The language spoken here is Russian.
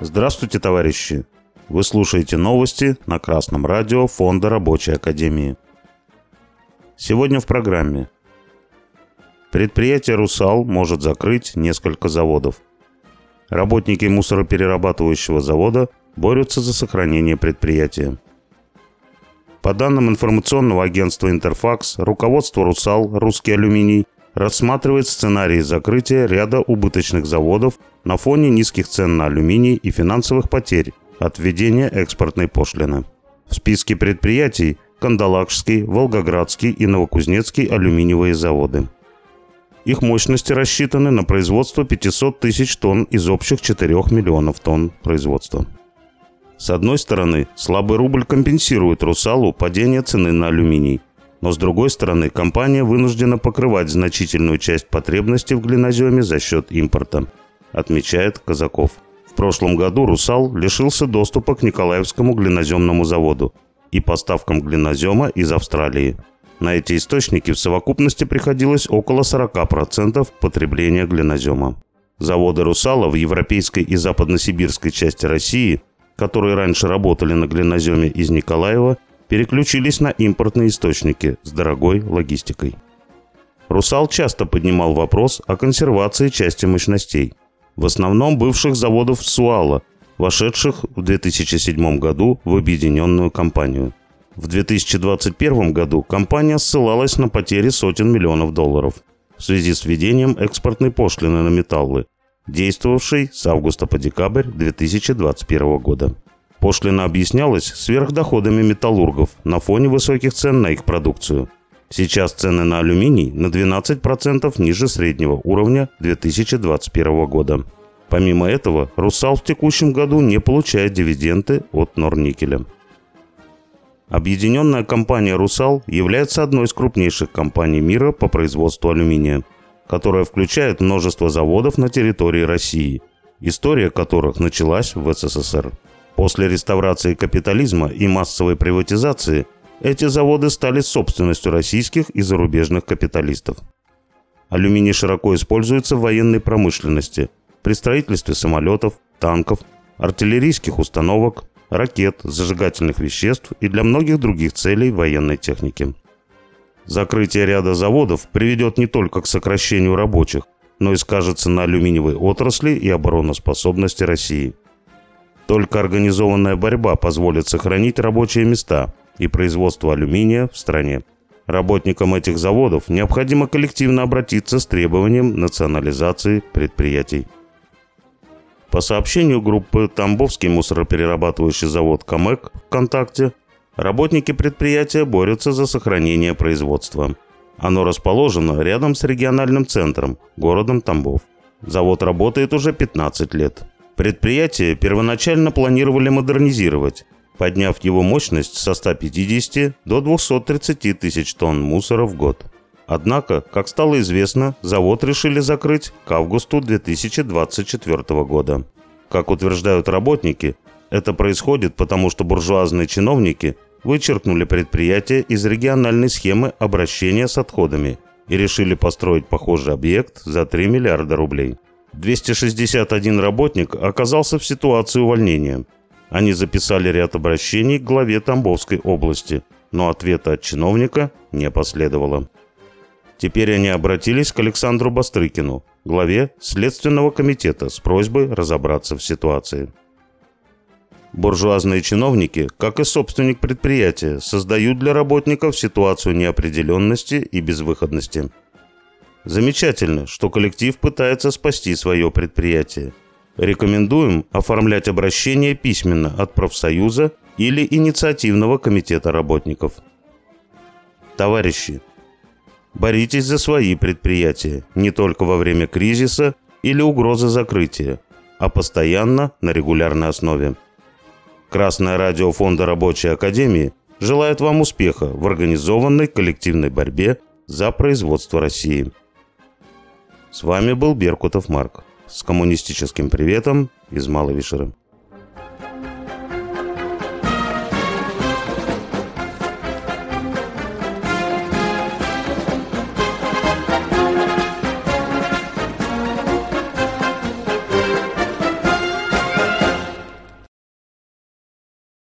Здравствуйте, товарищи! Вы слушаете новости на Красном радио Фонда Рабочей Академии. Сегодня в программе. Предприятие «Русал» может закрыть несколько заводов. Работники мусороперерабатывающего завода борются за сохранение предприятия. По данным информационного агентства «Интерфакс», руководство «Русал», «Русский алюминий» рассматривает сценарии закрытия ряда убыточных заводов на фоне низких цен на алюминий и финансовых потерь от введения экспортной пошлины. В списке предприятий Кандалакшский, Волгоградский и Новокузнецкий алюминиевые заводы. Их мощности рассчитаны на производство 500 тысяч тонн из общих 4 миллионов тонн производства. С одной стороны, слабый рубль компенсирует «Русалу» падение цены на алюминий, но с другой стороны, компания вынуждена покрывать значительную часть потребностей в глиноземе за счет импорта, отмечает Казаков. В прошлом году «Русал» лишился доступа к Николаевскому глиноземному заводу и поставкам глинозема из Австралии. На эти источники в совокупности приходилось около 40% потребления глинозема. Заводы «Русала» в европейской и западносибирской части России которые раньше работали на глиноземе из Николаева, переключились на импортные источники с дорогой логистикой. «Русал» часто поднимал вопрос о консервации части мощностей, в основном бывших заводов «Суала», вошедших в 2007 году в объединенную компанию. В 2021 году компания ссылалась на потери сотен миллионов долларов в связи с введением экспортной пошлины на металлы, действовавшей с августа по декабрь 2021 года. Пошлина объяснялась сверхдоходами металлургов на фоне высоких цен на их продукцию. Сейчас цены на алюминий на 12% ниже среднего уровня 2021 года. Помимо этого, «Русал» в текущем году не получает дивиденды от Норникеля. Объединенная компания «Русал» является одной из крупнейших компаний мира по производству алюминия – которая включает множество заводов на территории России, история которых началась в СССР. После реставрации капитализма и массовой приватизации эти заводы стали собственностью российских и зарубежных капиталистов. Алюминий широко используется в военной промышленности, при строительстве самолетов, танков, артиллерийских установок, ракет, зажигательных веществ и для многих других целей военной техники. Закрытие ряда заводов приведет не только к сокращению рабочих, но и скажется на алюминиевой отрасли и обороноспособности России. Только организованная борьба позволит сохранить рабочие места и производство алюминия в стране. Работникам этих заводов необходимо коллективно обратиться с требованием национализации предприятий. По сообщению группы «Тамбовский мусороперерабатывающий завод «Камэк» ВКонтакте, Работники предприятия борются за сохранение производства. Оно расположено рядом с региональным центром, городом Тамбов. Завод работает уже 15 лет. Предприятие первоначально планировали модернизировать, подняв его мощность со 150 до 230 тысяч тонн мусора в год. Однако, как стало известно, завод решили закрыть к августу 2024 года. Как утверждают работники, это происходит потому, что буржуазные чиновники вычеркнули предприятие из региональной схемы обращения с отходами и решили построить похожий объект за 3 миллиарда рублей. 261 работник оказался в ситуации увольнения. Они записали ряд обращений к главе Тамбовской области, но ответа от чиновника не последовало. Теперь они обратились к Александру Бастрыкину, главе Следственного комитета, с просьбой разобраться в ситуации. Буржуазные чиновники, как и собственник предприятия, создают для работников ситуацию неопределенности и безвыходности. Замечательно, что коллектив пытается спасти свое предприятие. Рекомендуем оформлять обращение письменно от профсоюза или инициативного комитета работников. Товарищи, боритесь за свои предприятия не только во время кризиса или угрозы закрытия, а постоянно на регулярной основе. Красное радио Фонда Рабочей Академии желает вам успеха в организованной коллективной борьбе за производство России. С вами был Беркутов Марк с коммунистическим приветом из Малой Вишеры.